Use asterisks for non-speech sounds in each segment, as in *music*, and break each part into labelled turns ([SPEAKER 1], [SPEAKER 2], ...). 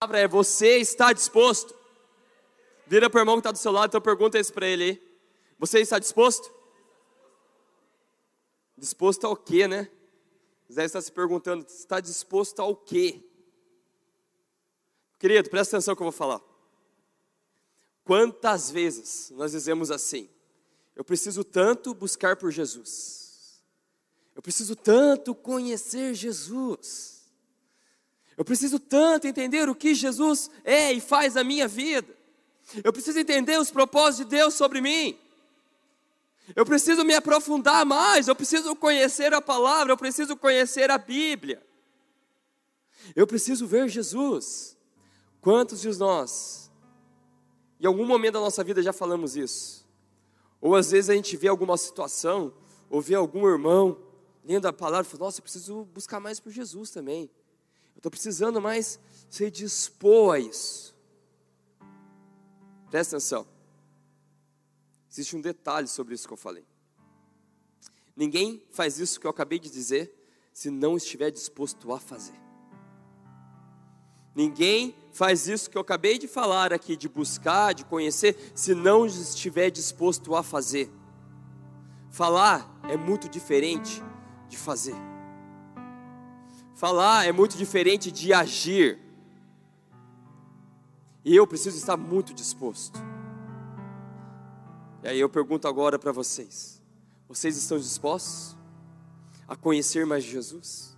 [SPEAKER 1] palavra é: você está disposto? Vira para o irmão que está do seu lado, então pergunta isso para ele. Você está disposto? Disposto ao quê, né? Zé está se perguntando: está disposto ao quê? Querido, presta atenção que eu vou falar. Quantas vezes nós dizemos assim: eu preciso tanto buscar por Jesus, eu preciso tanto conhecer Jesus, eu preciso tanto entender o que Jesus é e faz na minha vida, eu preciso entender os propósitos de Deus sobre mim. Eu preciso me aprofundar mais, eu preciso conhecer a palavra, eu preciso conhecer a Bíblia. Eu preciso ver Jesus. Quantos de nós, em algum momento da nossa vida já falamos isso? Ou às vezes a gente vê alguma situação, ou vê algum irmão lendo a palavra e fala: Nossa, eu preciso buscar mais por Jesus também. Estou precisando mais se dispor a isso. Presta atenção. Existe um detalhe sobre isso que eu falei. Ninguém faz isso que eu acabei de dizer se não estiver disposto a fazer. Ninguém faz isso que eu acabei de falar aqui, de buscar, de conhecer, se não estiver disposto a fazer. Falar é muito diferente de fazer. Falar é muito diferente de agir. E eu preciso estar muito disposto. E aí eu pergunto agora para vocês: vocês estão dispostos a conhecer mais Jesus?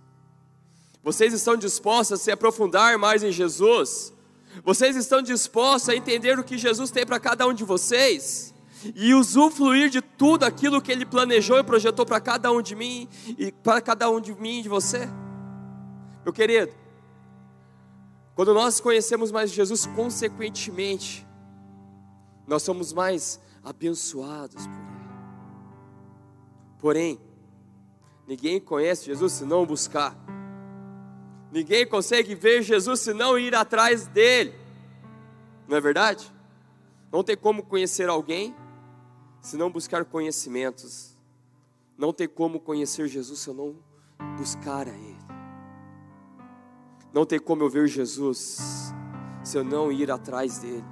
[SPEAKER 1] Vocês estão dispostos a se aprofundar mais em Jesus? Vocês estão dispostos a entender o que Jesus tem para cada um de vocês? E usufruir de tudo aquilo que Ele planejou e projetou para cada um de mim e para cada um de mim e de você? Meu querido, quando nós conhecemos mais Jesus, consequentemente, nós somos mais abençoados por Ele. Porém, ninguém conhece Jesus se não buscar. Ninguém consegue ver Jesus se não ir atrás dele. Não é verdade? Não tem como conhecer alguém se não buscar conhecimentos. Não tem como conhecer Jesus se eu não buscar a Ele. Não tem como eu ver Jesus se eu não ir atrás dele.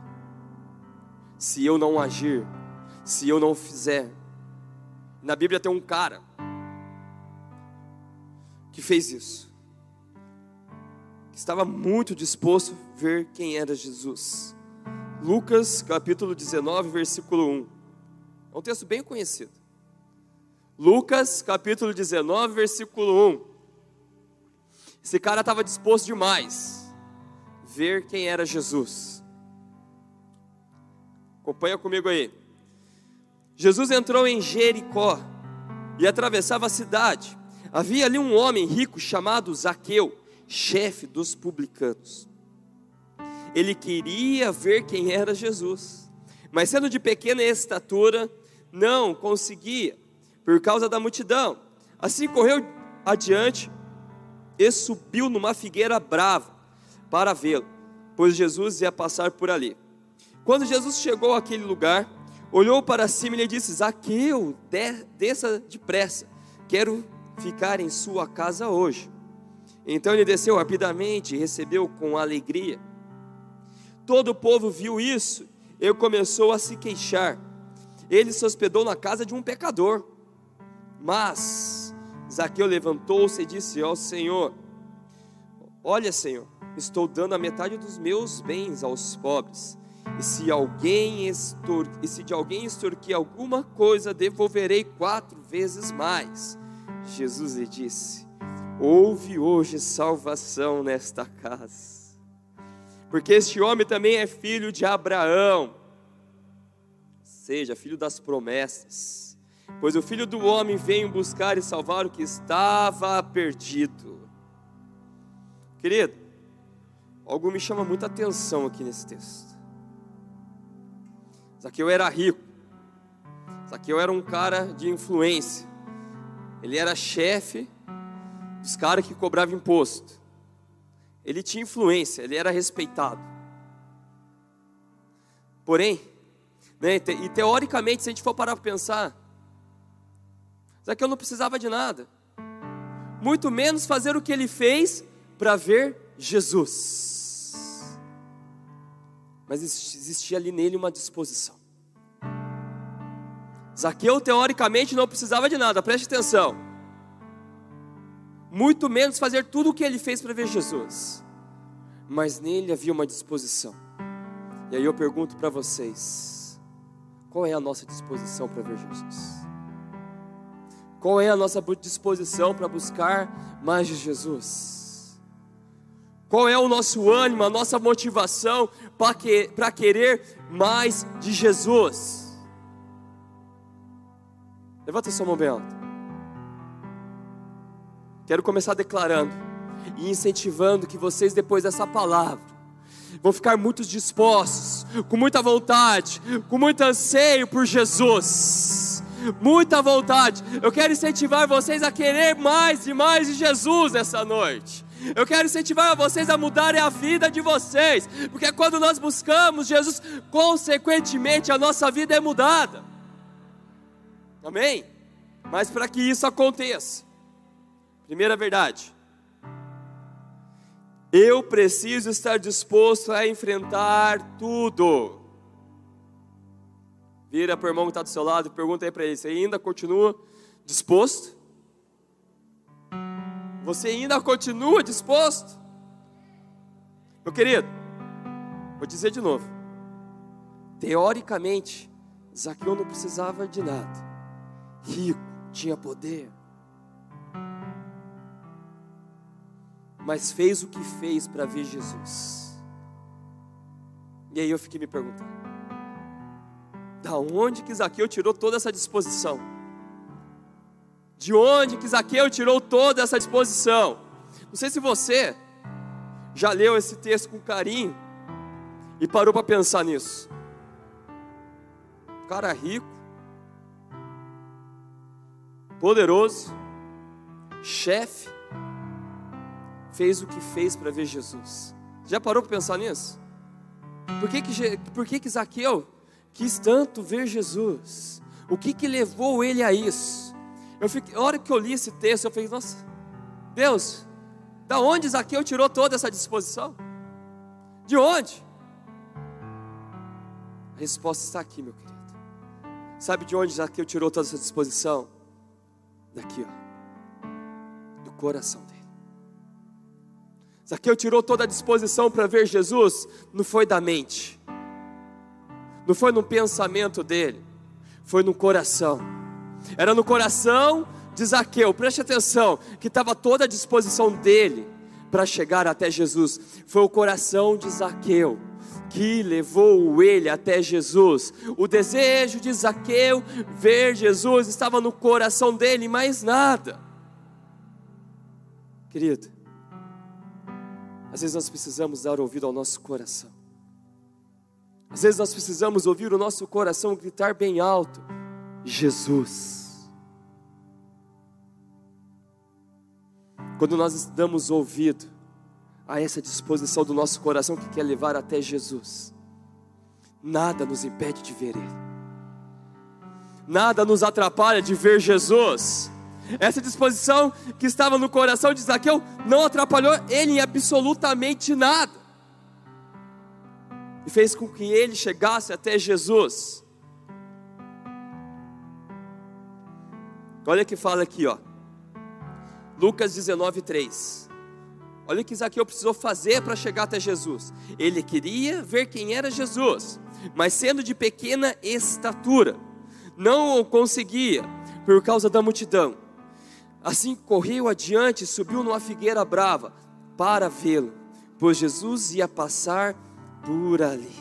[SPEAKER 1] Se eu não agir, se eu não fizer. Na Bíblia tem um cara que fez isso. Que estava muito disposto a ver quem era Jesus. Lucas capítulo 19, versículo 1. É um texto bem conhecido. Lucas capítulo 19, versículo 1. Esse cara estava disposto demais ver quem era Jesus. Acompanha comigo aí. Jesus entrou em Jericó e atravessava a cidade. Havia ali um homem rico chamado Zaqueu, chefe dos publicanos. Ele queria ver quem era Jesus, mas sendo de pequena estatura, não conseguia, por causa da multidão. Assim correu adiante e subiu numa figueira brava para vê-lo, pois Jesus ia passar por ali. Quando Jesus chegou àquele lugar, olhou para cima e lhe disse: Zaqueu, desça depressa, quero ficar em sua casa hoje. Então ele desceu rapidamente e recebeu com alegria. Todo o povo viu isso e começou a se queixar. Ele se hospedou na casa de um pecador. Mas Zaqueu levantou-se e disse ao Senhor: Olha, Senhor, estou dando a metade dos meus bens aos pobres. E se alguém e se de alguém extorquir alguma coisa, devolverei quatro vezes mais. Jesus lhe disse: Houve hoje salvação nesta casa, porque este homem também é filho de Abraão, seja filho das promessas. Pois o filho do homem veio buscar e salvar o que estava perdido. Querido, algo me chama muita atenção aqui nesse texto. Zaqueu era rico. Zaqueu era um cara de influência. Ele era chefe dos caras que cobravam imposto. Ele tinha influência, ele era respeitado. Porém, né, e teoricamente, se a gente for parar para pensar, Zaqueu não precisava de nada, muito menos fazer o que ele fez para ver Jesus. mas existia ali nele uma disposição. Zaqueu, teoricamente, não precisava de nada, preste atenção. Muito menos fazer tudo o que ele fez para ver Jesus. Mas nele havia uma disposição. E aí eu pergunto para vocês: qual é a nossa disposição para ver Jesus? Qual é a nossa disposição para buscar mais de Jesus? Qual é o nosso ânimo, a nossa motivação para que, querer mais de Jesus? Levanta sua mão bem alta. Quero começar declarando e incentivando que vocês, depois dessa palavra, vão ficar muito dispostos, com muita vontade, com muito anseio por Jesus. Muita vontade. Eu quero incentivar vocês a querer mais e mais de Jesus nessa noite. Eu quero incentivar vocês a mudarem a vida de vocês, porque quando nós buscamos Jesus, consequentemente a nossa vida é mudada. Amém? Mas para que isso aconteça, primeira verdade, eu preciso estar disposto a enfrentar tudo. Vira para o irmão que está do seu lado e pergunta aí para ele: você ainda continua disposto? Você ainda continua disposto? Meu querido, vou dizer de novo. Teoricamente, Zaqueu não precisava de nada rico, tinha poder. Mas fez o que fez para ver Jesus. E aí eu fiquei me perguntando: da onde que Zaqueu tirou toda essa disposição? De onde que Zaqueu tirou toda essa disposição? Não sei se você já leu esse texto com carinho e parou para pensar nisso. cara rico, poderoso, chefe, fez o que fez para ver Jesus. Já parou para pensar nisso? Por que que, por que que Zaqueu quis tanto ver Jesus? O que que levou ele a isso? Eu fiquei, a hora que eu li esse texto, eu falei, nossa, Deus, da onde Zaqueu tirou toda essa disposição? De onde? A resposta está aqui, meu querido. Sabe de onde Zaqueu tirou toda essa disposição? daqui, ó, do coração dele. Zaqueu tirou toda a disposição para ver Jesus, não foi da mente, não foi no pensamento dele, foi no coração. Era no coração de Zaqueu, preste atenção, que estava toda a disposição dele para chegar até Jesus. Foi o coração de Zaqueu que levou ele até Jesus. O desejo de Zaqueu ver Jesus estava no coração dele, mais nada. Querido, às vezes nós precisamos dar ouvido ao nosso coração. Às vezes nós precisamos ouvir o nosso coração gritar bem alto: Jesus. Quando nós damos ouvido a essa disposição do nosso coração que quer levar até Jesus. Nada nos impede de ver Ele, nada nos atrapalha de ver Jesus. Essa disposição que estava no coração de Zaqueu não atrapalhou ele em absolutamente nada, e fez com que ele chegasse até Jesus. Olha que fala aqui, ó. Lucas 19, 3. Olha o que Zaqueu precisou fazer para chegar até Jesus. Ele queria ver quem era Jesus, mas sendo de pequena estatura, não o conseguia por causa da multidão. Assim correu adiante subiu numa figueira brava para vê-lo, pois Jesus ia passar por ali.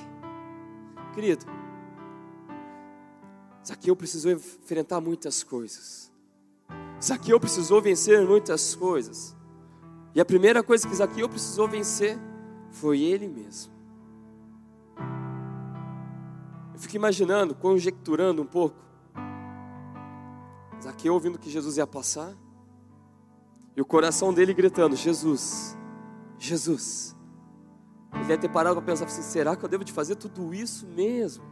[SPEAKER 1] Querido, Zaqueu precisou enfrentar muitas coisas. Zaqueu precisou vencer muitas coisas. E a primeira coisa que Zaqueu precisou vencer foi ele mesmo. Eu fico imaginando, conjecturando um pouco. Zaqueu ouvindo que Jesus ia passar. E o coração dele gritando: Jesus, Jesus. Ele deve ter parado para pensar assim: será que eu devo de fazer tudo isso mesmo?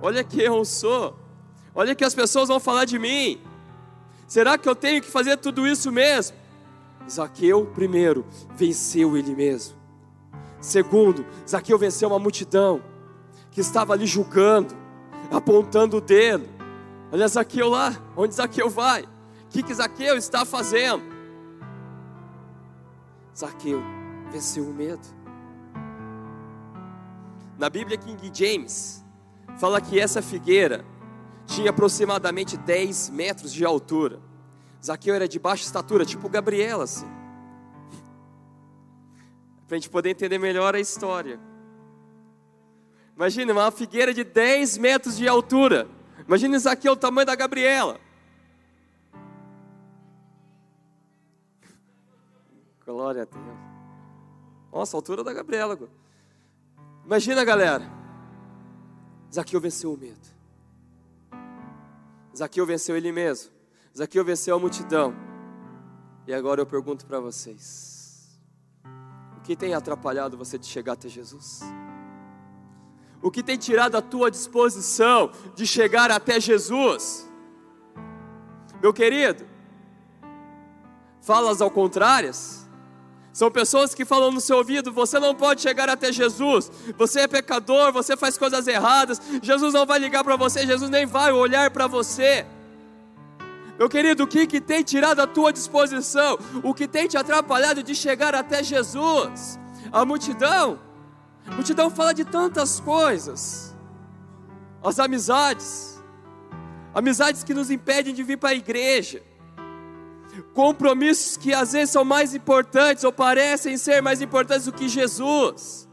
[SPEAKER 1] Olha quem eu sou. Olha que as pessoas vão falar de mim. Será que eu tenho que fazer tudo isso mesmo? Zaqueu, primeiro, venceu ele mesmo. Segundo, Zaqueu venceu uma multidão que estava ali julgando, apontando o dedo. Olha Zaqueu lá, onde Zaqueu vai? O que, que Zaqueu está fazendo? Zaqueu venceu o medo. Na Bíblia King James, fala que essa figueira tinha aproximadamente 10 metros de altura. Zaqueu era de baixa estatura, tipo Gabriela, assim. Para a gente poder entender melhor a história. Imagina uma figueira de 10 metros de altura. Imagina Zaqueu o tamanho da Gabriela. Glória a Deus. Nossa, a altura da Gabriela. Imagina, galera. Zaqueu venceu o medo. Zaqueu venceu ele mesmo. Zaqueu venceu a multidão. E agora eu pergunto para vocês: o que tem atrapalhado você de chegar até Jesus? O que tem tirado a tua disposição de chegar até Jesus? Meu querido, falas ao contrárias, são pessoas que falam no seu ouvido: você não pode chegar até Jesus, você é pecador, você faz coisas erradas, Jesus não vai ligar para você, Jesus nem vai olhar para você. Meu querido, o que, que tem tirado a tua disposição? O que tem te atrapalhado de chegar até Jesus? A multidão. A multidão fala de tantas coisas. As amizades. Amizades que nos impedem de vir para a igreja compromissos que às vezes são mais importantes ou parecem ser mais importantes do que Jesus.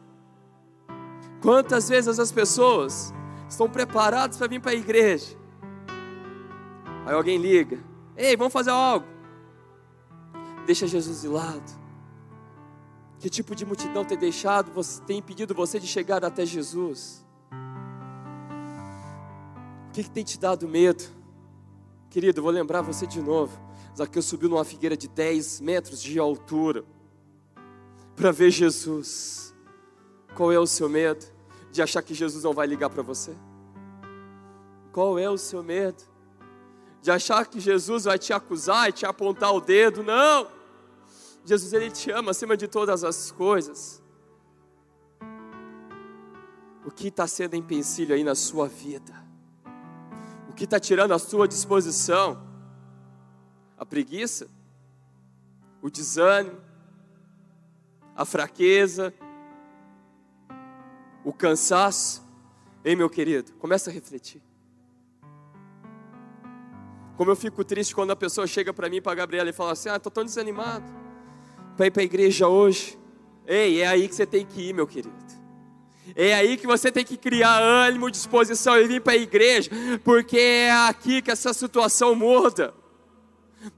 [SPEAKER 1] Quantas vezes as pessoas estão preparadas para vir para a igreja? Aí alguém liga: Ei, vamos fazer algo. Deixa Jesus de lado. Que tipo de multidão tem deixado, tem impedido você de chegar até Jesus? O que, que tem te dado medo? Querido, vou lembrar você de novo. Zaqueu subiu numa figueira de 10 metros de altura para ver Jesus. Qual é o seu medo de achar que Jesus não vai ligar para você? Qual é o seu medo de achar que Jesus vai te acusar e te apontar o dedo? Não! Jesus ele te ama acima de todas as coisas. O que está sendo empecilho aí na sua vida? O que está tirando a sua disposição? A preguiça, o desânimo, a fraqueza, o cansaço. Ei, meu querido, começa a refletir. Como eu fico triste quando a pessoa chega para mim, para a Gabriela, e fala assim: Ah, estou tão desanimado para ir para a igreja hoje. Ei, é aí que você tem que ir, meu querido. É aí que você tem que criar ânimo, disposição e vir para a igreja, porque é aqui que essa situação muda.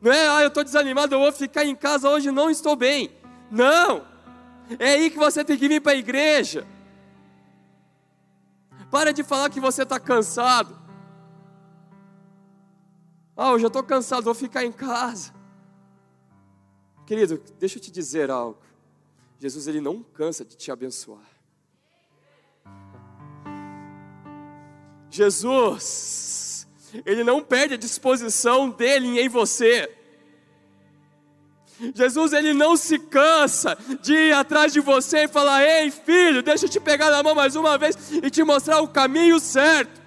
[SPEAKER 1] Não é, ah, eu estou desanimado, eu vou ficar em casa hoje, não estou bem. Não, é aí que você tem que vir para a igreja. Para de falar que você está cansado. Ah, hoje eu estou cansado, vou ficar em casa. Querido, deixa eu te dizer algo. Jesus ele não cansa de te abençoar. Jesus ele não perde a disposição dele em você. Jesus ele não se cansa de ir atrás de você e falar: "Ei, filho, deixa eu te pegar na mão mais uma vez e te mostrar o caminho certo".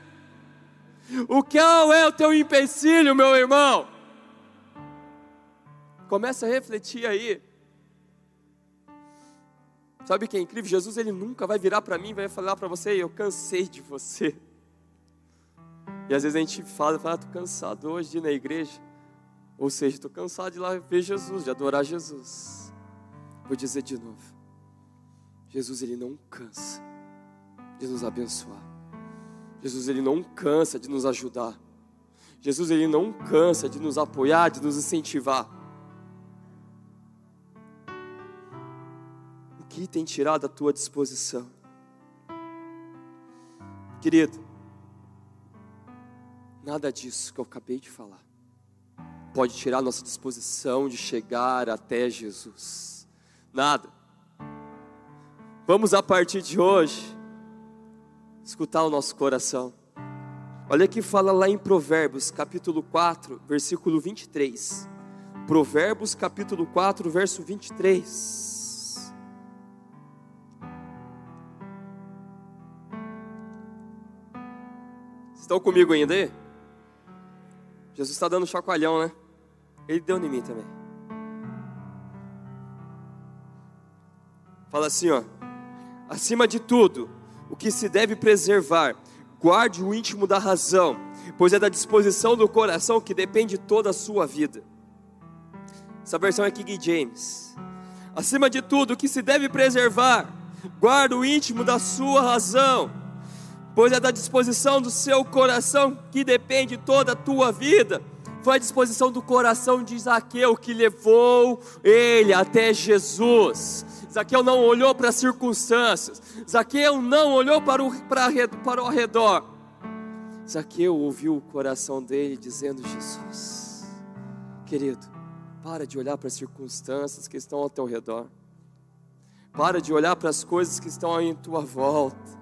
[SPEAKER 1] O qual é o teu empecilho, meu irmão? Começa a refletir aí. Sabe o que é incrível? Jesus ele nunca vai virar para mim e vai falar para você: "Eu cansei de você". E às vezes a gente fala, fala, ah, cansado hoje de ir na igreja. Ou seja, estou cansado de ir lá ver Jesus, de adorar Jesus. Vou dizer de novo. Jesus ele não cansa de nos abençoar. Jesus ele não cansa de nos ajudar. Jesus ele não cansa de nos apoiar, de nos incentivar. O que tem tirado a tua disposição? Querido, Nada disso que eu acabei de falar pode tirar nossa disposição de chegar até Jesus. Nada. Vamos a partir de hoje escutar o nosso coração. Olha que fala lá em Provérbios, capítulo 4, versículo 23. Provérbios, capítulo 4, verso 23. Estão comigo ainda aí? Jesus está dando um chacoalhão, né? Ele deu em mim também. Fala assim, ó. Acima de tudo, o que se deve preservar, guarde o íntimo da razão, pois é da disposição do coração que depende toda a sua vida. Essa versão é King James. Acima de tudo, o que se deve preservar, guarde o íntimo da sua razão, pois é da disposição do seu coração que depende toda a tua vida. Foi a disposição do coração de Zaqueu que levou ele até Jesus. Zaqueu não olhou para as circunstâncias, Zaqueu não olhou para o, para, para o redor. Zaqueu ouviu o coração dele dizendo: Jesus, querido, para de olhar para as circunstâncias que estão ao teu redor, para de olhar para as coisas que estão em tua volta.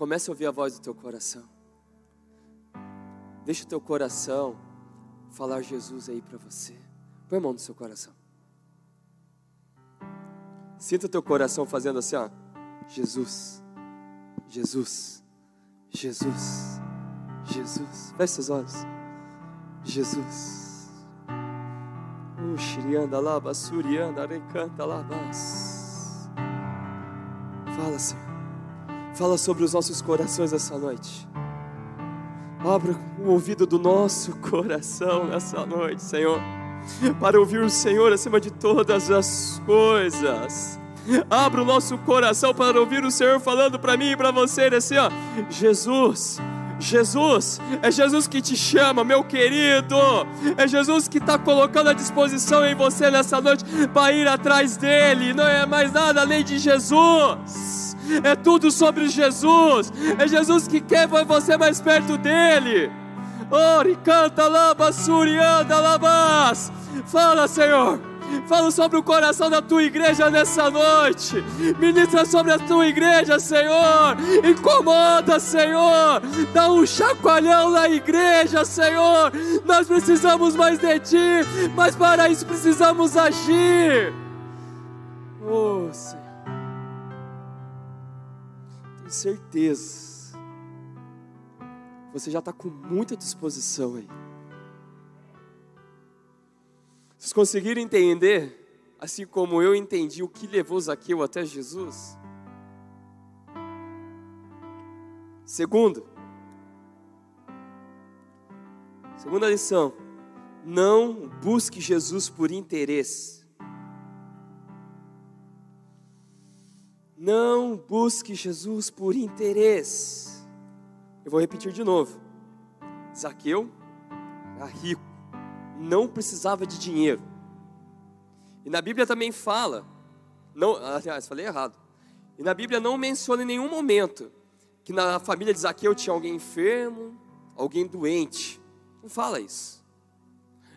[SPEAKER 1] Comece a ouvir a voz do teu coração. Deixa o teu coração falar Jesus aí para você. Põe a mão no seu coração. Sinta o teu coração fazendo assim, ó. Jesus, Jesus, Jesus, Jesus. Feche seus olhos. Jesus. Labas. Fala, Senhor. Fala sobre os nossos corações essa noite. Abra o ouvido do nosso *laughs* coração nessa noite, Senhor para ouvir o Senhor acima de todas as coisas. Abra o nosso coração para ouvir o Senhor falando para mim e para você assim, ó, Jesus, Jesus, é Jesus que te chama, meu querido. É Jesus que está colocando à disposição em você nessa noite para ir atrás dele. Não é mais nada além de Jesus. É tudo sobre Jesus. É Jesus que quer você mais perto dele. Ori, canta, laba, surianda, labas. Fala, Senhor. Fala sobre o coração da tua igreja nessa noite. Ministra sobre a tua igreja, Senhor. Incomoda, Senhor. Dá um chacoalhão na igreja, Senhor. Nós precisamos mais de ti, mas para isso precisamos agir. Oh, Senhor. Tenho certeza você já está com muita disposição aí. Vocês conseguiram entender, assim como eu entendi o que levou Zaqueu até Jesus? Segundo, segunda lição, não busque Jesus por interesse. Não busque Jesus por interesse. Eu vou repetir de novo. Zaqueu era rico, não precisava de dinheiro. E na Bíblia também fala, não, aliás, falei errado. E na Bíblia não menciona em nenhum momento que na família de Zaqueu tinha alguém enfermo, alguém doente. Não fala isso.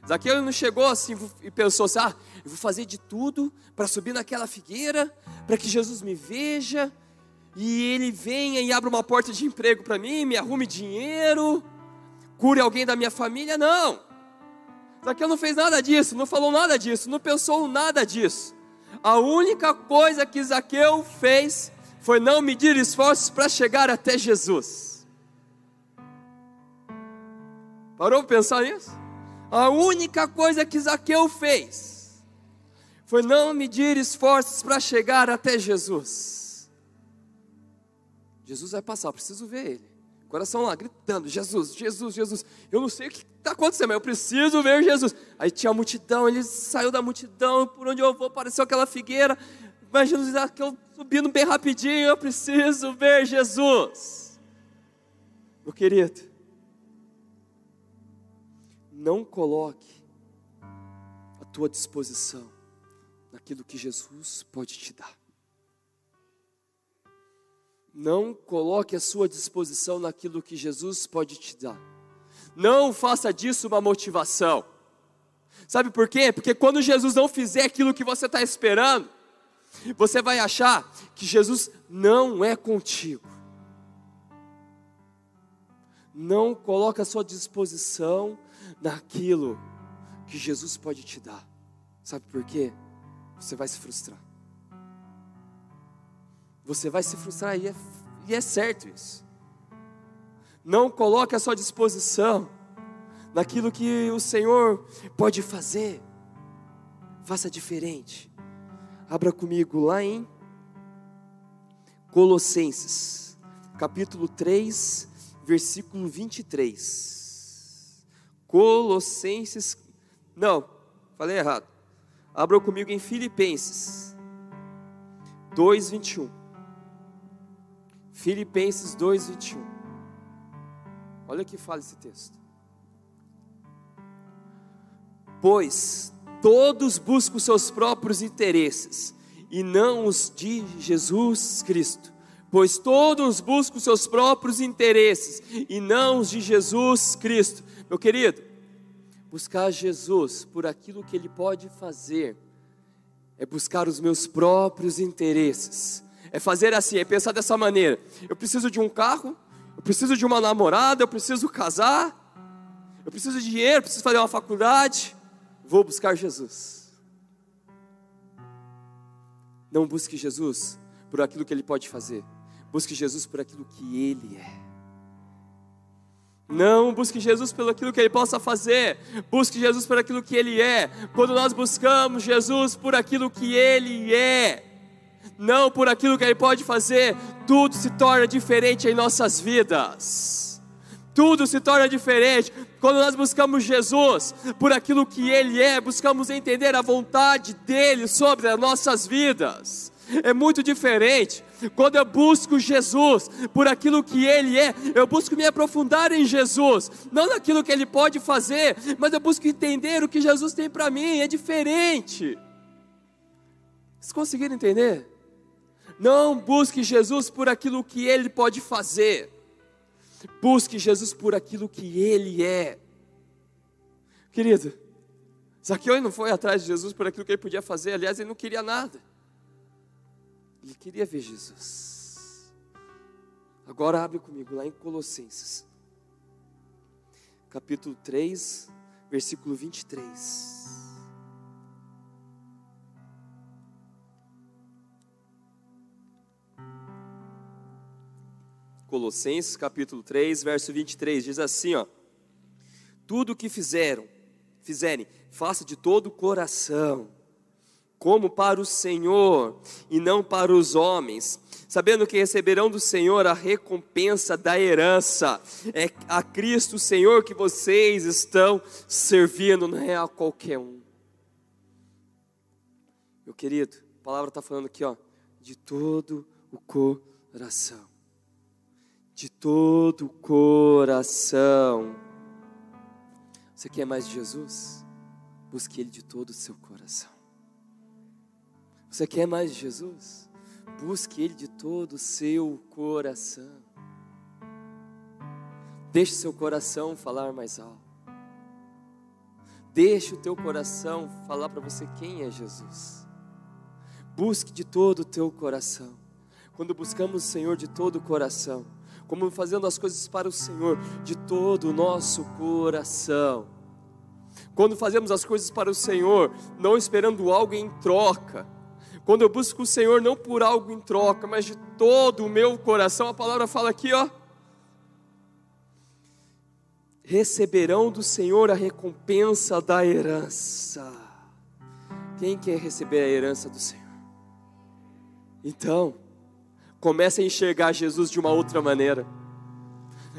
[SPEAKER 1] Zaqueu não chegou assim e pensou assim: ah, eu vou fazer de tudo para subir naquela figueira, para que Jesus me veja, e ele venha e abra uma porta de emprego para mim, me arrume dinheiro, cure alguém da minha família. Não. Zaqueu não fez nada disso, não falou nada disso, não pensou nada disso. A única coisa que Zaqueu fez foi não medir esforços para chegar até Jesus. Parou para pensar nisso? A única coisa que Zaqueu fez foi não medir esforços para chegar até Jesus. Jesus vai passar, preciso ver ele. Coração lá, gritando: Jesus, Jesus, Jesus. Eu não sei o que está acontecendo, mas eu preciso ver Jesus. Aí tinha a multidão, ele saiu da multidão, por onde eu vou, apareceu aquela figueira. Imagina que eu subindo bem rapidinho, eu preciso ver Jesus. Meu querido, não coloque a tua disposição naquilo que Jesus pode te dar. Não coloque a sua disposição naquilo que Jesus pode te dar. Não faça disso uma motivação. Sabe por quê? Porque quando Jesus não fizer aquilo que você está esperando, você vai achar que Jesus não é contigo. Não coloque a sua disposição naquilo que Jesus pode te dar. Sabe por quê? Você vai se frustrar. Você vai se frustrar e é, e é certo isso. Não coloque a sua disposição naquilo que o Senhor pode fazer. Faça diferente. Abra comigo lá em Colossenses, capítulo 3, versículo 23. Colossenses, não, falei errado. Abra comigo em Filipenses 2, 21. Filipenses 2, 21. Olha o que fala esse texto. Pois todos buscam seus próprios interesses e não os de Jesus Cristo. Pois todos buscam seus próprios interesses e não os de Jesus Cristo. Meu querido, buscar Jesus por aquilo que Ele pode fazer é buscar os meus próprios interesses. É fazer assim, é pensar dessa maneira: eu preciso de um carro, eu preciso de uma namorada, eu preciso casar, eu preciso de dinheiro, preciso fazer uma faculdade. Vou buscar Jesus. Não busque Jesus por aquilo que Ele pode fazer, busque Jesus por aquilo que Ele é. Não busque Jesus pelo aquilo que Ele possa fazer, busque Jesus por aquilo que Ele é. Quando nós buscamos Jesus por aquilo que Ele é, não por aquilo que Ele pode fazer, tudo se torna diferente em nossas vidas. Tudo se torna diferente quando nós buscamos Jesus por aquilo que Ele é, buscamos entender a vontade dEle sobre as nossas vidas. É muito diferente quando eu busco Jesus por aquilo que Ele é, eu busco me aprofundar em Jesus, não naquilo que Ele pode fazer, mas eu busco entender o que Jesus tem para mim, é diferente. Vocês conseguiram entender? Não busque Jesus por aquilo que Ele pode fazer, busque Jesus por aquilo que Ele é. Querido, Zaqueu não foi atrás de Jesus por aquilo que ele podia fazer, aliás, ele não queria nada, ele queria ver Jesus. Agora abre comigo lá em Colossenses, capítulo 3, versículo 23. Colossenses capítulo 3, verso 23, diz assim, ó: Tudo o que fizeram, fizerem, faça de todo o coração, como para o Senhor e não para os homens, sabendo que receberão do Senhor a recompensa da herança. É a Cristo Senhor que vocês estão servindo, não é a qualquer um. Meu querido, a palavra está falando aqui, ó, de todo o coração de todo o coração. Você quer mais de Jesus? Busque Ele de todo o seu coração. Você quer mais de Jesus? Busque Ele de todo o seu coração. Deixe seu coração falar mais alto. Deixe o teu coração falar para você quem é Jesus. Busque de todo o teu coração. Quando buscamos o Senhor de todo o coração, como fazendo as coisas para o Senhor de todo o nosso coração. Quando fazemos as coisas para o Senhor, não esperando algo em troca. Quando eu busco o Senhor não por algo em troca, mas de todo o meu coração, a palavra fala aqui, ó. Receberão do Senhor a recompensa da herança. Quem quer receber a herança do Senhor? Então, Comece a enxergar Jesus de uma outra maneira.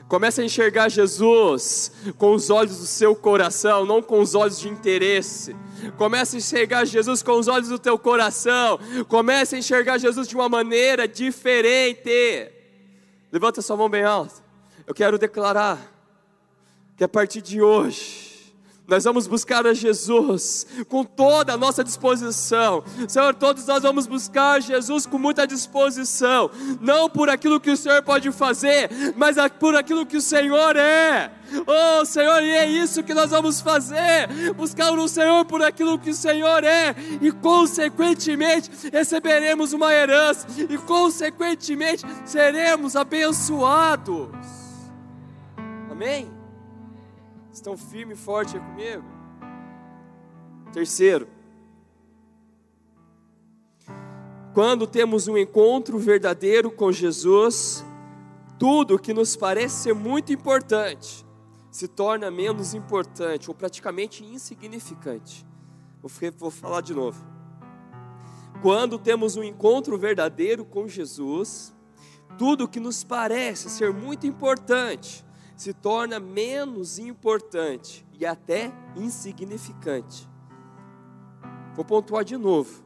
[SPEAKER 1] Comece a enxergar Jesus com os olhos do seu coração, não com os olhos de interesse. Comece a enxergar Jesus com os olhos do teu coração. Comece a enxergar Jesus de uma maneira diferente. Levanta sua mão bem alta. Eu quero declarar que a partir de hoje, nós vamos buscar a Jesus com toda a nossa disposição. Senhor, todos nós vamos buscar Jesus com muita disposição, não por aquilo que o Senhor pode fazer, mas por aquilo que o Senhor é. Oh, Senhor, e é isso que nós vamos fazer: buscar o Senhor por aquilo que o Senhor é, e consequentemente receberemos uma herança, e consequentemente seremos abençoados. Amém? Estão firme e forte comigo? Terceiro, quando temos um encontro verdadeiro com Jesus, tudo que nos parece ser muito importante se torna menos importante ou praticamente insignificante. Vou falar de novo. Quando temos um encontro verdadeiro com Jesus, tudo que nos parece ser muito importante se torna menos importante e até insignificante. Vou pontuar de novo.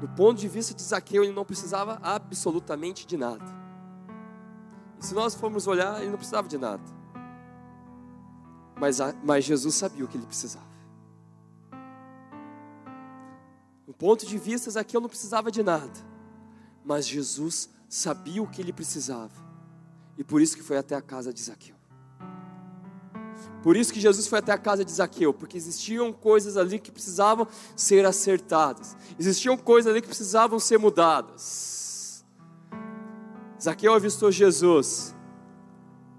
[SPEAKER 1] Do ponto de vista de Zaqueu, ele não precisava absolutamente de nada. E se nós formos olhar, ele não precisava de nada. Mas, mas Jesus sabia o que ele precisava. Do ponto de vista, Zaqueu não precisava de nada. Mas Jesus sabia o que ele precisava. E por isso que foi até a casa de Zaqueu. Por isso que Jesus foi até a casa de Zaqueu, porque existiam coisas ali que precisavam ser acertadas. Existiam coisas ali que precisavam ser mudadas. Zaqueu avistou Jesus.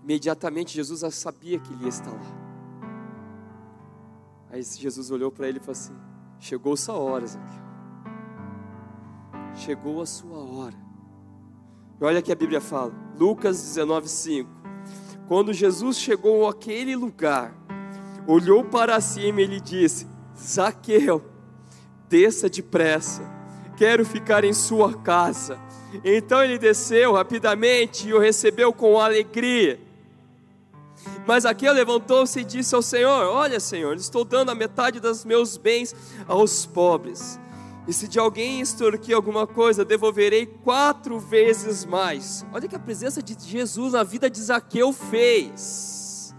[SPEAKER 1] Imediatamente Jesus já sabia que ele ia estar lá. Aí Jesus olhou para ele e falou assim: Chegou sua hora, Zaqueu. Chegou a sua hora. E olha que a Bíblia fala, Lucas 19:5. Quando Jesus chegou àquele lugar, olhou para cima e lhe disse: Zaqueu, desça depressa, quero ficar em sua casa. Então ele desceu rapidamente e o recebeu com alegria. Mas Zaqueu levantou-se e disse ao Senhor: Olha, Senhor, estou dando a metade dos meus bens aos pobres. E se de alguém extorquir alguma coisa, devolverei quatro vezes mais. Olha que a presença de Jesus na vida de Zaqueu fez.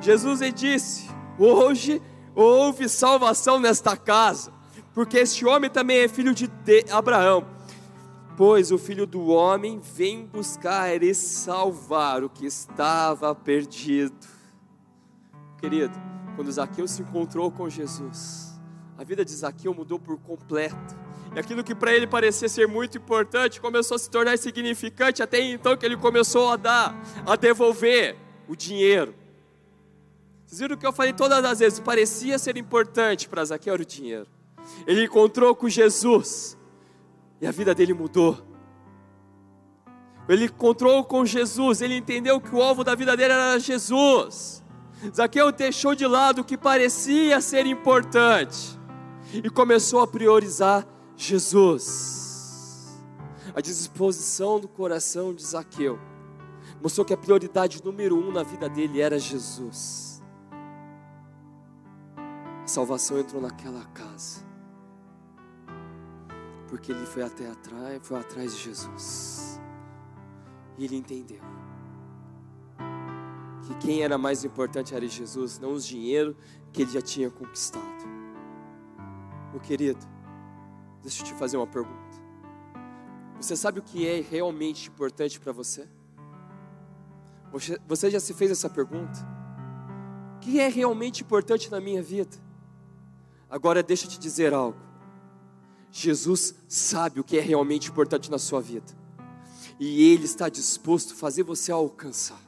[SPEAKER 1] Jesus lhe disse: Hoje houve salvação nesta casa, porque este homem também é filho de Abraão. Pois o filho do homem vem buscar e salvar o que estava perdido. Querido, quando Zaqueu se encontrou com Jesus, a vida de Zaqueu mudou por completo. E aquilo que para ele parecia ser muito importante começou a se tornar insignificante, até então que ele começou a dar, a devolver o dinheiro. Vocês viram o que eu falei todas as vezes? Parecia ser importante para Zaqueu o dinheiro. Ele encontrou com Jesus e a vida dele mudou. Ele encontrou com Jesus, ele entendeu que o alvo da vida dele era Jesus. Zaqueu deixou de lado o que parecia ser importante e começou a priorizar Jesus. A disposição do coração de Zaqueu mostrou que a prioridade número um na vida dele era Jesus. A salvação entrou naquela casa, porque ele foi até atrás, foi atrás de Jesus, e ele entendeu que quem era mais importante era Jesus, não os dinheiro que ele já tinha conquistado. Meu querido, deixa eu te fazer uma pergunta. Você sabe o que é realmente importante para você? você? Já se fez essa pergunta? O que é realmente importante na minha vida? Agora deixa eu te dizer algo. Jesus sabe o que é realmente importante na sua vida. E Ele está disposto a fazer você alcançar.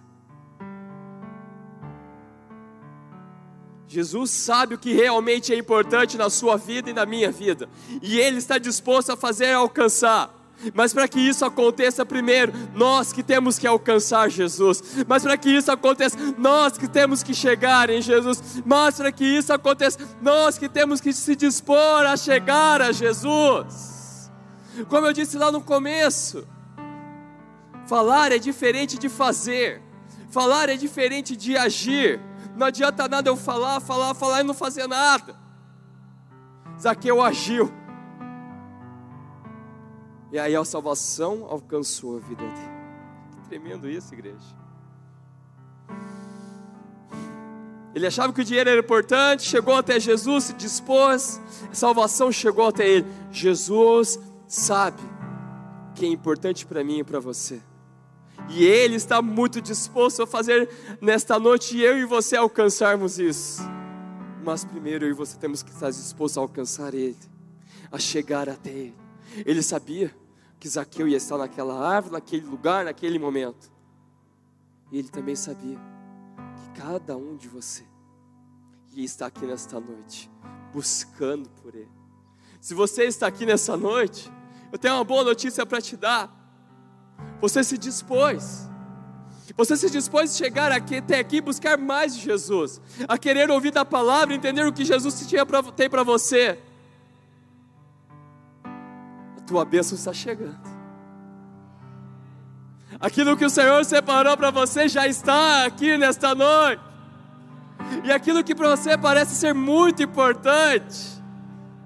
[SPEAKER 1] Jesus sabe o que realmente é importante na sua vida e na minha vida, e Ele está disposto a fazer alcançar. Mas para que isso aconteça primeiro, nós que temos que alcançar Jesus. Mas para que isso aconteça, nós que temos que chegar em Jesus. Mas para que isso aconteça, nós que temos que se dispor a chegar a Jesus. Como eu disse lá no começo, falar é diferente de fazer. Falar é diferente de agir. Não adianta nada eu falar, falar, falar e não fazer nada. Zaqueu agiu. E aí a salvação alcançou a vida dele. Tremendo isso, igreja. Ele achava que o dinheiro era importante, chegou até Jesus, se dispôs, a salvação chegou até ele. Jesus sabe que é importante para mim e para você. E Ele está muito disposto a fazer nesta noite eu e você alcançarmos isso. Mas primeiro eu e você temos que estar dispostos a alcançar Ele, a chegar até Ele. Ele sabia que Zaqueu ia estar naquela árvore, naquele lugar, naquele momento. E Ele também sabia que cada um de você ia estar aqui nesta noite, buscando por Ele. Se você está aqui nessa noite, eu tenho uma boa notícia para te dar. Você se dispôs. Você se dispôs a chegar aqui, até aqui buscar mais de Jesus, a querer ouvir da palavra, entender o que Jesus tem para você. A tua bênção está chegando. Aquilo que o Senhor separou para você já está aqui nesta noite. E aquilo que para você parece ser muito importante,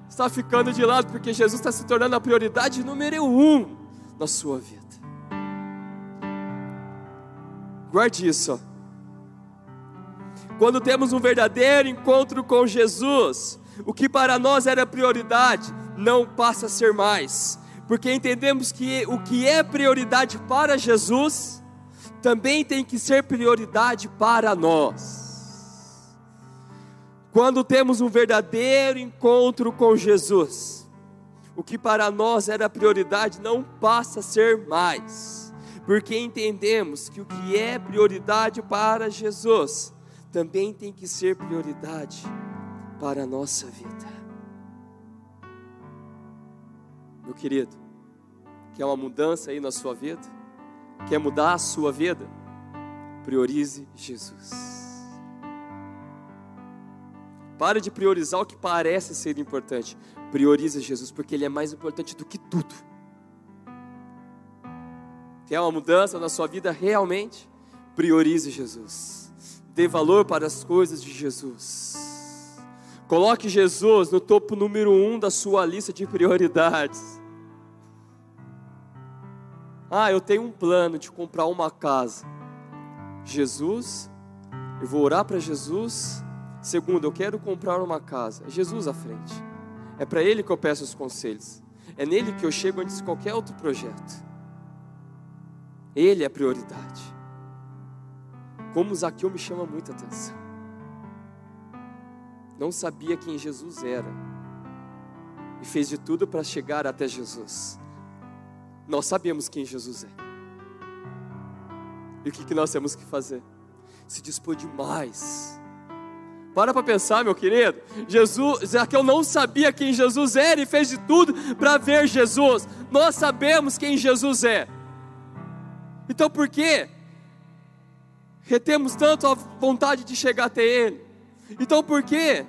[SPEAKER 1] está ficando de lado, porque Jesus está se tornando a prioridade número um na sua vida. Guarde isso. Quando temos um verdadeiro encontro com Jesus, o que para nós era prioridade não passa a ser mais, porque entendemos que o que é prioridade para Jesus também tem que ser prioridade para nós. Quando temos um verdadeiro encontro com Jesus, o que para nós era prioridade não passa a ser mais, porque entendemos que o que é prioridade para Jesus também tem que ser prioridade para a nossa vida. Meu querido, quer uma mudança aí na sua vida? Quer mudar a sua vida? Priorize Jesus. Pare de priorizar o que parece ser importante. Priorize Jesus, porque Ele é mais importante do que tudo. Quer uma mudança na sua vida realmente? Priorize Jesus. Dê valor para as coisas de Jesus. Coloque Jesus no topo número um da sua lista de prioridades. Ah, eu tenho um plano de comprar uma casa. Jesus, eu vou orar para Jesus Segundo, eu quero comprar uma casa. É Jesus à frente. É para Ele que eu peço os conselhos. É nele que eu chego antes de qualquer outro projeto. Ele é a prioridade. Como Zaqueu me chama muita atenção. Não sabia quem Jesus era. E fez de tudo para chegar até Jesus. Nós sabemos quem Jesus é. E o que, que nós temos que fazer? Se dispor demais para para pensar, meu querido. Jesus, Zaqueu não sabia quem Jesus era e fez de tudo para ver Jesus. Nós sabemos quem Jesus é. Então por que retemos tanto a vontade de chegar até Ele? Então por que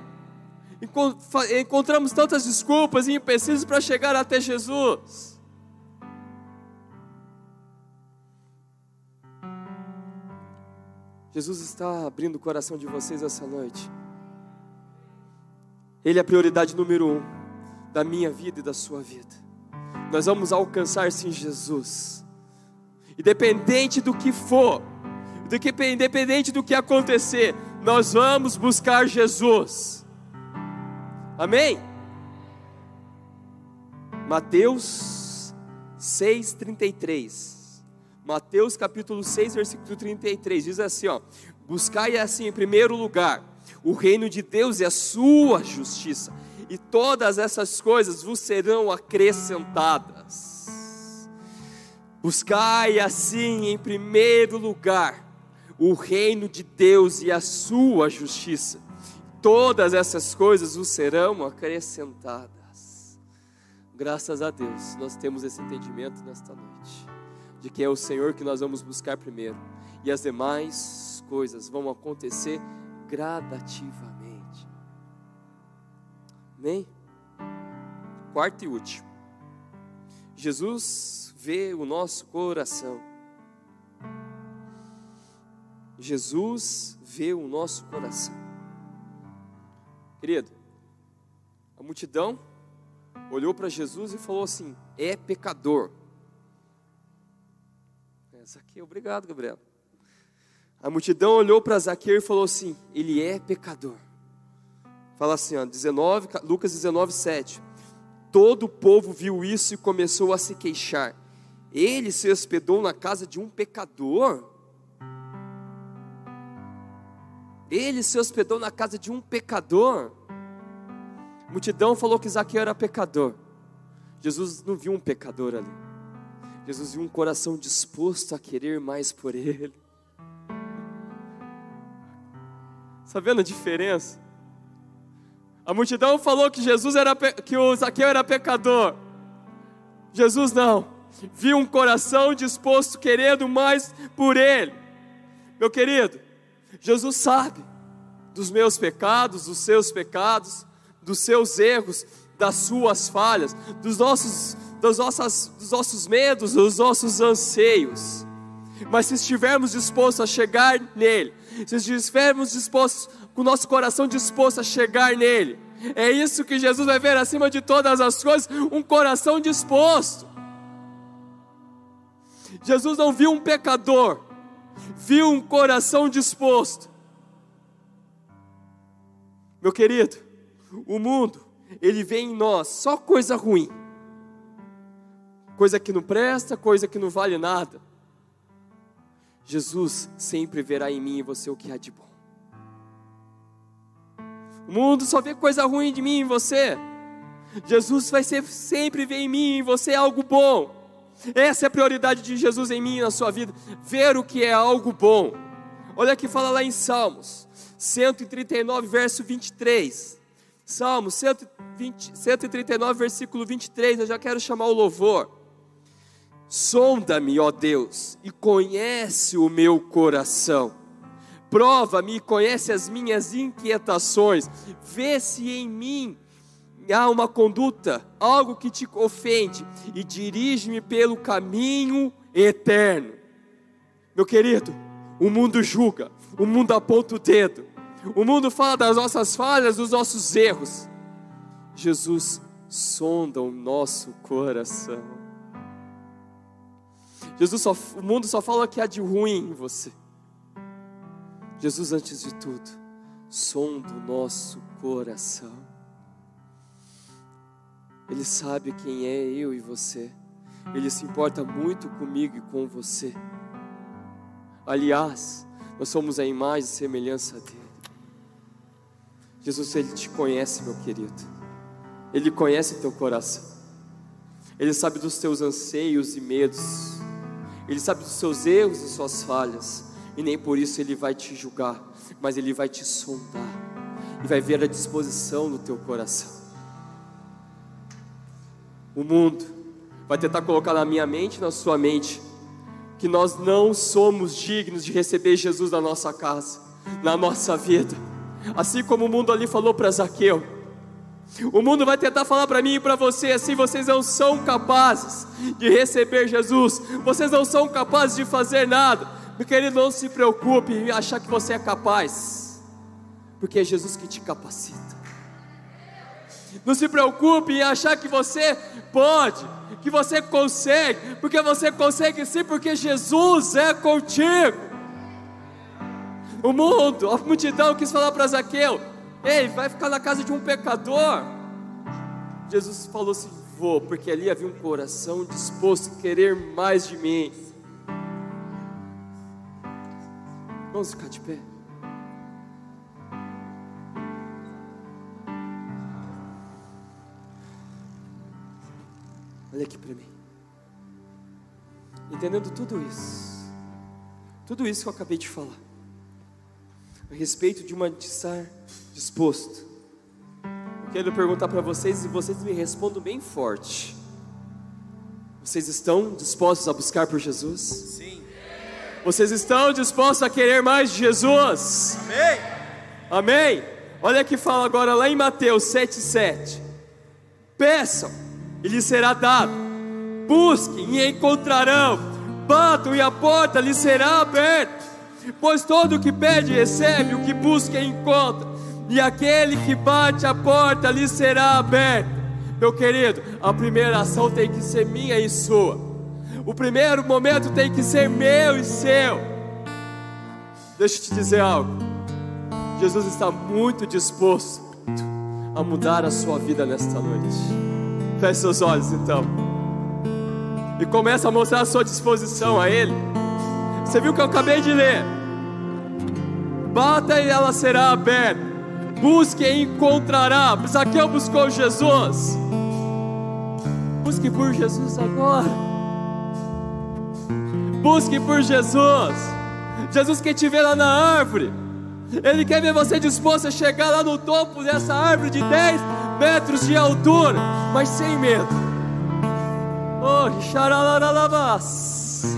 [SPEAKER 1] encontramos tantas desculpas e empecilhos para chegar até Jesus? Jesus está abrindo o coração de vocês essa noite. Ele é a prioridade número um da minha vida e da sua vida. Nós vamos alcançar sim Jesus, independente do que for, do que, independente do que acontecer, nós vamos buscar Jesus. Amém? Mateus 6,33. Mateus capítulo 6, versículo 33, diz assim: ó, buscai assim em primeiro lugar o reino de Deus e a sua justiça, e todas essas coisas vos serão acrescentadas. Buscai assim em primeiro lugar o reino de Deus e a sua justiça, todas essas coisas vos serão acrescentadas. Graças a Deus, nós temos esse entendimento nesta noite, de que é o Senhor que nós vamos buscar primeiro, e as demais coisas vão acontecer gradativamente. Amém? Quarto e último. Jesus vê o nosso coração. Jesus vê o nosso coração. Querido, a multidão olhou para Jesus e falou assim: é pecador. Essa aqui, obrigado, Gabriel. A multidão olhou para Zaqueu e falou assim: Ele é pecador. Fala assim, ó, 19, Lucas 19, 7. Todo o povo viu isso e começou a se queixar. Ele se hospedou na casa de um pecador. Ele se hospedou na casa de um pecador. A multidão falou que Zaqueu era pecador. Jesus não viu um pecador ali. Jesus viu um coração disposto a querer mais por ele. Está vendo a diferença? A multidão falou que Jesus era que o Zaqueu era pecador. Jesus não. Viu um coração disposto, querendo mais por ele. Meu querido, Jesus sabe dos meus pecados, dos seus pecados, dos seus erros, das suas falhas, dos nossos, das nossas, dos nossos medos, dos nossos anseios. Mas se estivermos dispostos a chegar nele, se estivermos dispostos, com o nosso coração disposto a chegar nele, é isso que Jesus vai ver acima de todas as coisas, um coração disposto. Jesus não viu um pecador, viu um coração disposto. Meu querido, o mundo, ele vê em nós só coisa ruim, coisa que não presta, coisa que não vale nada. Jesus sempre verá em mim e você o que há de bom. O mundo só vê coisa ruim de mim e você. Jesus vai ser, sempre ver em mim e você algo bom. Essa é a prioridade de Jesus em mim e na sua vida, ver o que é algo bom. Olha que fala lá em Salmos 139, verso 23. Salmos 120, 139, versículo 23. Eu já quero chamar o louvor. Sonda-me, ó Deus, e conhece o meu coração. Prova-me e conhece as minhas inquietações. Vê se em mim há uma conduta, algo que te ofende, e dirige-me pelo caminho eterno. Meu querido, o mundo julga, o mundo aponta o dedo, o mundo fala das nossas falhas, dos nossos erros. Jesus sonda o nosso coração. Jesus só, o mundo só fala que há de ruim em você. Jesus, antes de tudo, sonda o nosso coração. Ele sabe quem é eu e você. Ele se importa muito comigo e com você. Aliás, nós somos a imagem e semelhança dele. Jesus, ele te conhece, meu querido. Ele conhece teu coração. Ele sabe dos teus anseios e medos. Ele sabe dos seus erros e suas falhas. E nem por isso ele vai te julgar, mas ele vai te sondar e vai ver a disposição do teu coração o mundo, vai tentar colocar na minha mente, na sua mente, que nós não somos dignos de receber Jesus na nossa casa, na nossa vida. Assim como o mundo ali falou para Zaqueu. O mundo vai tentar falar para mim e para você assim: vocês não são capazes de receber Jesus, vocês não são capazes de fazer nada. Meu querido, não se preocupe em achar que você é capaz, porque é Jesus que te capacita. Não se preocupe em achar que você pode, que você consegue, porque você consegue sim, porque Jesus é contigo. O mundo, a multidão quis falar para Zaqueu: Ei, vai ficar na casa de um pecador. Jesus falou assim: Vou, porque ali havia um coração disposto a querer mais de mim. Vamos ficar de pé. Olha aqui para mim. Entendendo tudo isso, tudo isso que eu acabei de falar, a respeito de uma de estar disposto, eu quero perguntar para vocês e vocês me respondam bem forte. Vocês estão dispostos a buscar por Jesus?
[SPEAKER 2] Sim.
[SPEAKER 1] Vocês estão dispostos a querer mais de Jesus?
[SPEAKER 2] Amém.
[SPEAKER 1] Amém. Olha que fala agora lá em Mateus 7,7. Peçam e lhe será dado. Busquem e encontrarão. Batam e a porta lhe será aberta. Pois todo o que pede recebe, o que busca encontra. E aquele que bate a porta lhe será aberta. Meu querido, a primeira ação tem que ser minha e sua. O primeiro momento tem que ser meu e seu. Deixa eu te dizer algo. Jesus está muito disposto a mudar a sua vida nesta noite. Feche seus olhos então. E começa a mostrar a sua disposição a Ele. Você viu o que eu acabei de ler? Bata e ela será aberta. Busque e encontrará. Zaqueu buscou Jesus. Busque por Jesus agora. Busque por Jesus. Jesus quer te ver lá na árvore. Ele quer ver você disposto a chegar lá no topo dessa árvore de 10 metros de altura, mas sem medo. Oh, xaralaralabas.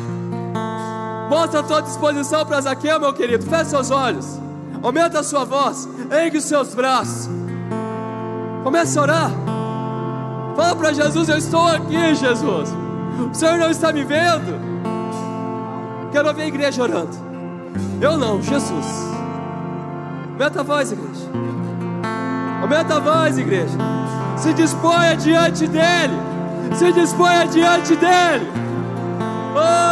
[SPEAKER 1] Mostra a tua disposição para Zaqueu, meu querido. Feche seus olhos. Aumenta a sua voz. Ergue os seus braços. Comece a orar. Fala para Jesus: Eu estou aqui, Jesus. O Senhor não está me vendo. Quero ouvir a igreja orando. Eu não, Jesus. Aumenta a voz, igreja. Aumenta a voz, igreja. Se disponha diante dEle. Se disponha diante dEle. Oh.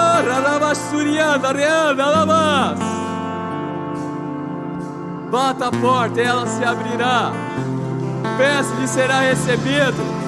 [SPEAKER 1] Bata a porta e ela se abrirá. Peça-lhe será recebido.